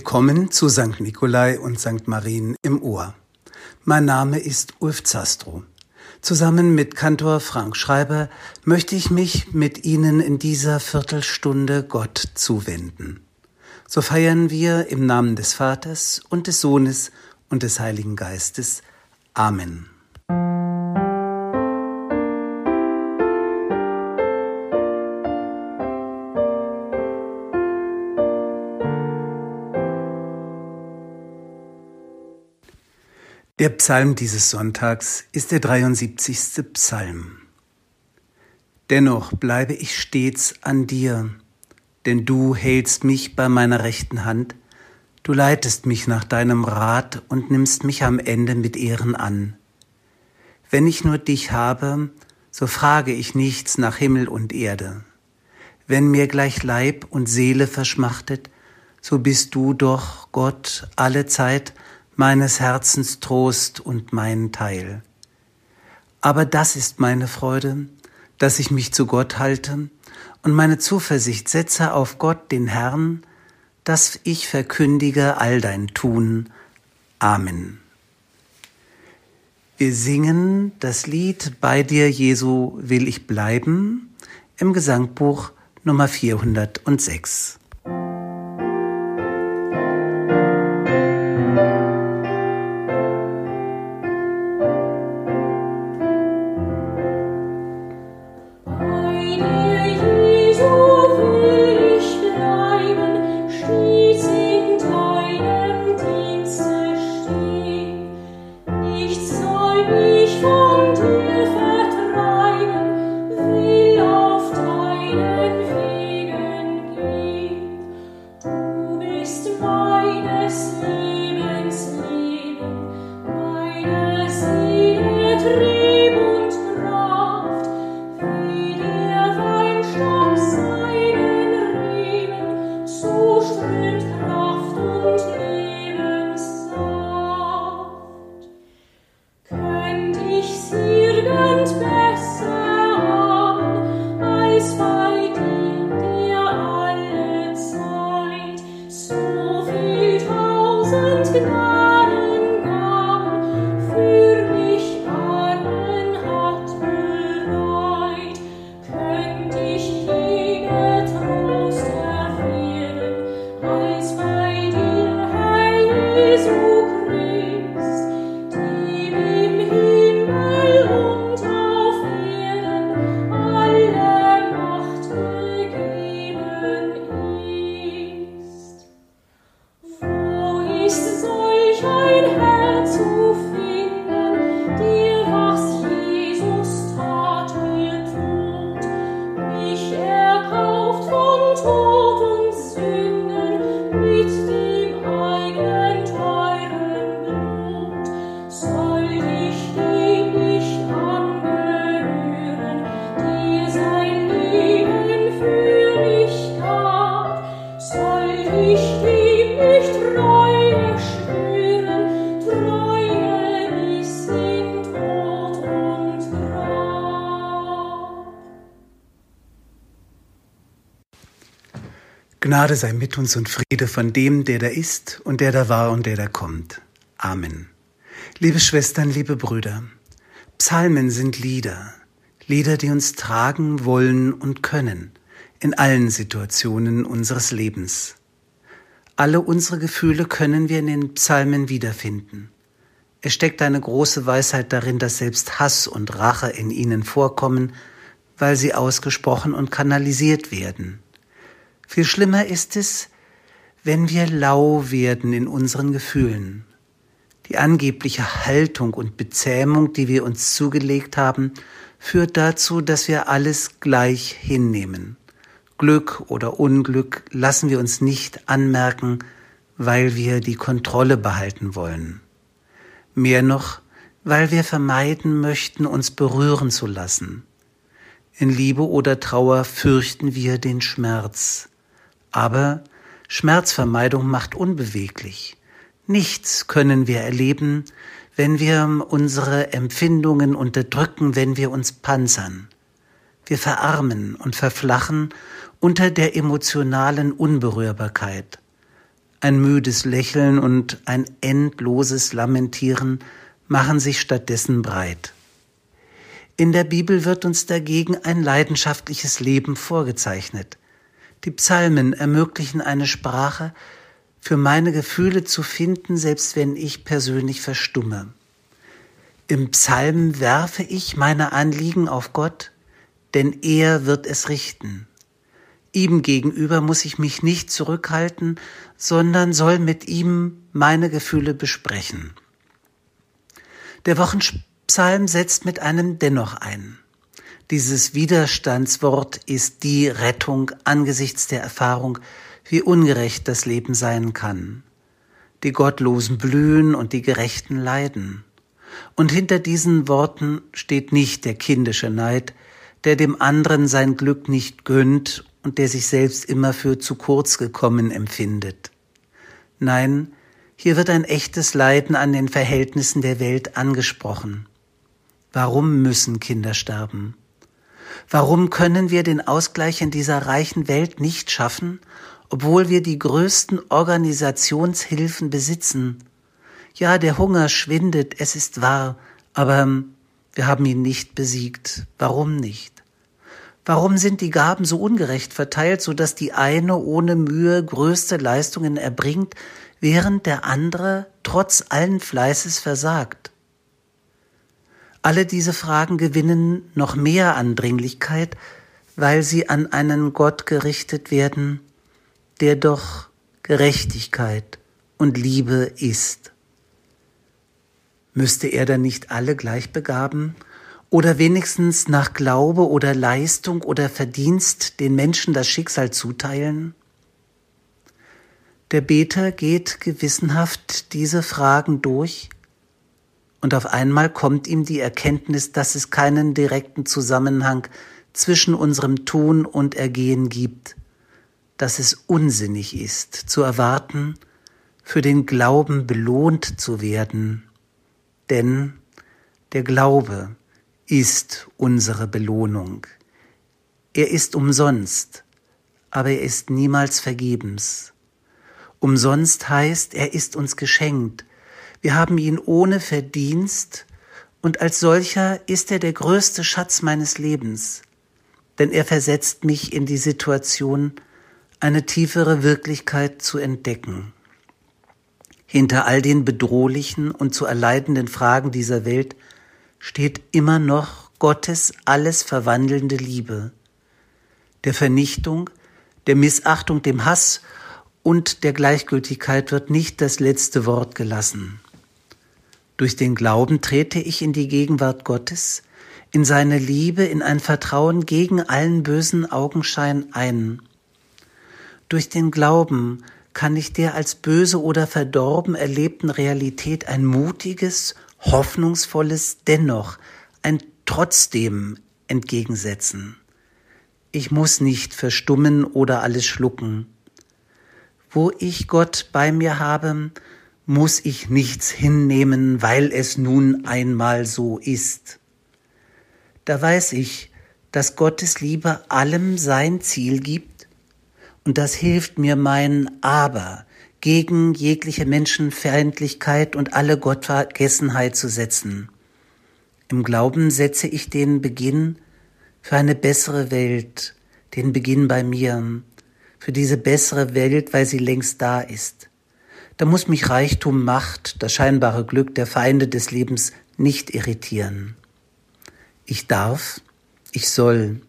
Willkommen zu St. Nikolai und St. Marien im Ohr. Mein Name ist Ulf Zastro. Zusammen mit Kantor Frank Schreiber möchte ich mich mit Ihnen in dieser Viertelstunde Gott zuwenden. So feiern wir im Namen des Vaters und des Sohnes und des Heiligen Geistes. Amen. Der Psalm dieses Sonntags ist der 73. Psalm. Dennoch bleibe ich stets an dir, denn du hältst mich bei meiner rechten Hand, du leitest mich nach deinem Rat und nimmst mich am Ende mit Ehren an. Wenn ich nur dich habe, so frage ich nichts nach Himmel und Erde. Wenn mir gleich Leib und Seele verschmachtet, so bist du doch, Gott, alle Zeit meines Herzens Trost und mein Teil. Aber das ist meine Freude, dass ich mich zu Gott halte und meine Zuversicht setze auf Gott, den Herrn, dass ich verkündige all dein Tun. Amen. Wir singen das Lied Bei dir, Jesu, will ich bleiben im Gesangbuch Nummer 406. Gnade sei mit uns und Friede von dem, der da ist und der da war und der da kommt. Amen. Liebe Schwestern, liebe Brüder, Psalmen sind Lieder, Lieder, die uns tragen wollen und können in allen Situationen unseres Lebens. Alle unsere Gefühle können wir in den Psalmen wiederfinden. Es steckt eine große Weisheit darin, dass selbst Hass und Rache in ihnen vorkommen, weil sie ausgesprochen und kanalisiert werden. Viel schlimmer ist es, wenn wir lau werden in unseren Gefühlen. Die angebliche Haltung und Bezähmung, die wir uns zugelegt haben, führt dazu, dass wir alles gleich hinnehmen. Glück oder Unglück lassen wir uns nicht anmerken, weil wir die Kontrolle behalten wollen. Mehr noch, weil wir vermeiden möchten, uns berühren zu lassen. In Liebe oder Trauer fürchten wir den Schmerz. Aber Schmerzvermeidung macht unbeweglich. Nichts können wir erleben, wenn wir unsere Empfindungen unterdrücken, wenn wir uns panzern. Wir verarmen und verflachen unter der emotionalen Unberührbarkeit. Ein müdes Lächeln und ein endloses Lamentieren machen sich stattdessen breit. In der Bibel wird uns dagegen ein leidenschaftliches Leben vorgezeichnet. Die Psalmen ermöglichen eine Sprache, für meine Gefühle zu finden, selbst wenn ich persönlich verstumme. Im Psalm werfe ich meine Anliegen auf Gott, denn er wird es richten. Ihm gegenüber muss ich mich nicht zurückhalten, sondern soll mit ihm meine Gefühle besprechen. Der Wochenpsalm setzt mit einem Dennoch ein. Dieses Widerstandswort ist die Rettung angesichts der Erfahrung, wie ungerecht das Leben sein kann. Die Gottlosen blühen und die Gerechten leiden. Und hinter diesen Worten steht nicht der kindische Neid, der dem anderen sein Glück nicht gönnt und der sich selbst immer für zu kurz gekommen empfindet. Nein, hier wird ein echtes Leiden an den Verhältnissen der Welt angesprochen. Warum müssen Kinder sterben? Warum können wir den Ausgleich in dieser reichen Welt nicht schaffen, obwohl wir die größten Organisationshilfen besitzen? Ja, der Hunger schwindet, es ist wahr, aber wir haben ihn nicht besiegt. Warum nicht? Warum sind die Gaben so ungerecht verteilt, so dass die eine ohne Mühe größte Leistungen erbringt, während der andere trotz allen Fleißes versagt? Alle diese Fragen gewinnen noch mehr an Dringlichkeit, weil sie an einen Gott gerichtet werden, der doch Gerechtigkeit und Liebe ist. Müsste er dann nicht alle gleich begaben oder wenigstens nach Glaube oder Leistung oder Verdienst den Menschen das Schicksal zuteilen? Der Beter geht gewissenhaft diese Fragen durch und auf einmal kommt ihm die Erkenntnis, dass es keinen direkten Zusammenhang zwischen unserem Tun und Ergehen gibt, dass es unsinnig ist zu erwarten, für den Glauben belohnt zu werden, denn der Glaube ist unsere Belohnung. Er ist umsonst, aber er ist niemals vergebens. Umsonst heißt, er ist uns geschenkt. Wir haben ihn ohne Verdienst und als solcher ist er der größte Schatz meines Lebens, denn er versetzt mich in die Situation, eine tiefere Wirklichkeit zu entdecken. Hinter all den bedrohlichen und zu erleidenden Fragen dieser Welt steht immer noch Gottes alles verwandelnde Liebe, der Vernichtung, der Missachtung, dem Hass und der Gleichgültigkeit wird nicht das letzte Wort gelassen. Durch den Glauben trete ich in die Gegenwart Gottes, in seine Liebe, in ein Vertrauen gegen allen bösen Augenschein ein. Durch den Glauben kann ich der als böse oder verdorben erlebten Realität ein mutiges hoffnungsvolles Dennoch, ein Trotzdem entgegensetzen. Ich muss nicht verstummen oder alles schlucken. Wo ich Gott bei mir habe, muss ich nichts hinnehmen, weil es nun einmal so ist. Da weiß ich, dass Gottes Liebe allem sein Ziel gibt, und das hilft mir mein Aber, gegen jegliche Menschenfeindlichkeit und alle Gottvergessenheit zu setzen. Im Glauben setze ich den Beginn für eine bessere Welt, den Beginn bei mir, für diese bessere Welt, weil sie längst da ist. Da muss mich Reichtum, Macht, das scheinbare Glück der Feinde des Lebens nicht irritieren. Ich darf, ich soll,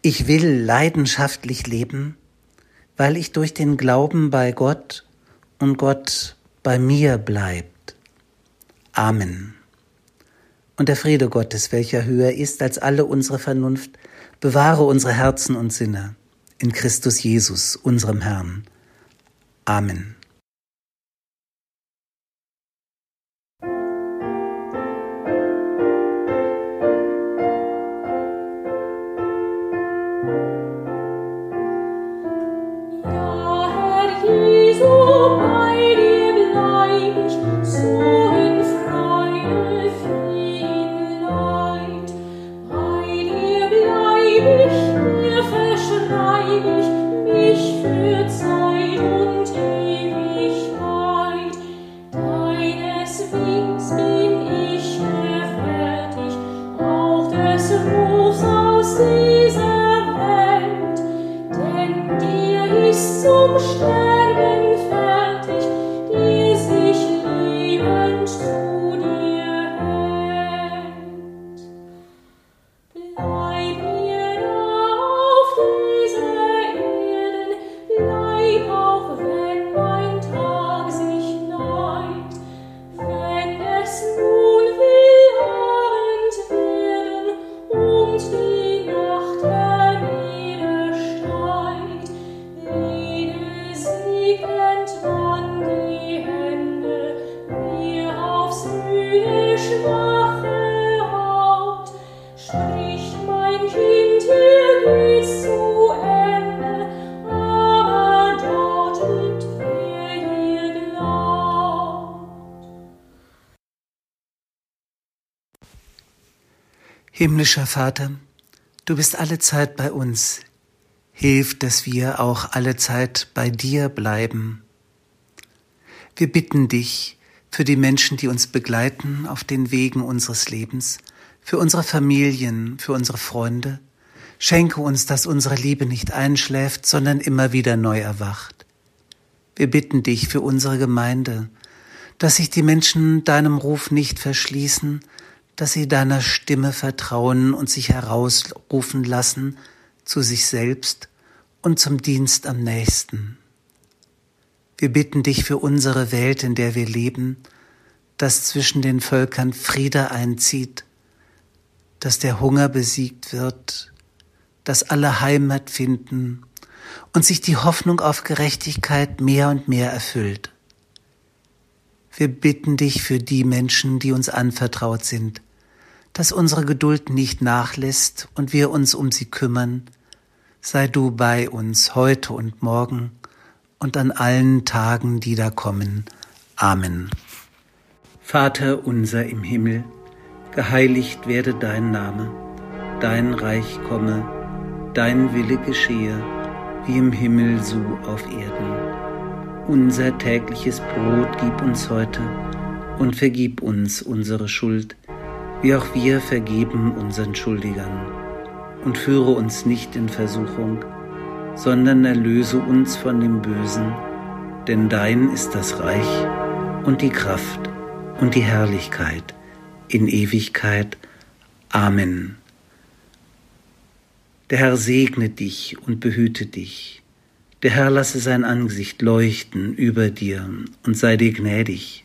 ich will leidenschaftlich leben, weil ich durch den Glauben bei Gott und Gott bei mir bleibt. Amen. Und der Friede Gottes, welcher höher ist als alle unsere Vernunft, bewahre unsere Herzen und Sinne in Christus Jesus, unserem Herrn. Amen. dieser Welt, denn dir ist zum Sterben. Himmlischer Vater, du bist alle Zeit bei uns. Hilf, dass wir auch alle Zeit bei dir bleiben. Wir bitten dich für die Menschen, die uns begleiten auf den Wegen unseres Lebens, für unsere Familien, für unsere Freunde. Schenke uns, dass unsere Liebe nicht einschläft, sondern immer wieder neu erwacht. Wir bitten dich für unsere Gemeinde, dass sich die Menschen deinem Ruf nicht verschließen, dass sie deiner Stimme vertrauen und sich herausrufen lassen zu sich selbst und zum Dienst am nächsten. Wir bitten dich für unsere Welt, in der wir leben, dass zwischen den Völkern Friede einzieht, dass der Hunger besiegt wird, dass alle Heimat finden und sich die Hoffnung auf Gerechtigkeit mehr und mehr erfüllt. Wir bitten dich für die Menschen, die uns anvertraut sind, dass unsere Geduld nicht nachlässt und wir uns um sie kümmern. Sei du bei uns heute und morgen und an allen Tagen, die da kommen. Amen. Vater unser im Himmel, geheiligt werde dein Name, dein Reich komme, dein Wille geschehe, wie im Himmel so auf Erden. Unser tägliches Brot gib uns heute und vergib uns unsere Schuld, wie auch wir vergeben unseren Schuldigern. Und führe uns nicht in Versuchung, sondern erlöse uns von dem Bösen, denn dein ist das Reich und die Kraft und die Herrlichkeit in Ewigkeit. Amen. Der Herr segne dich und behüte dich. Der Herr lasse sein Angesicht leuchten über dir und sei dir gnädig.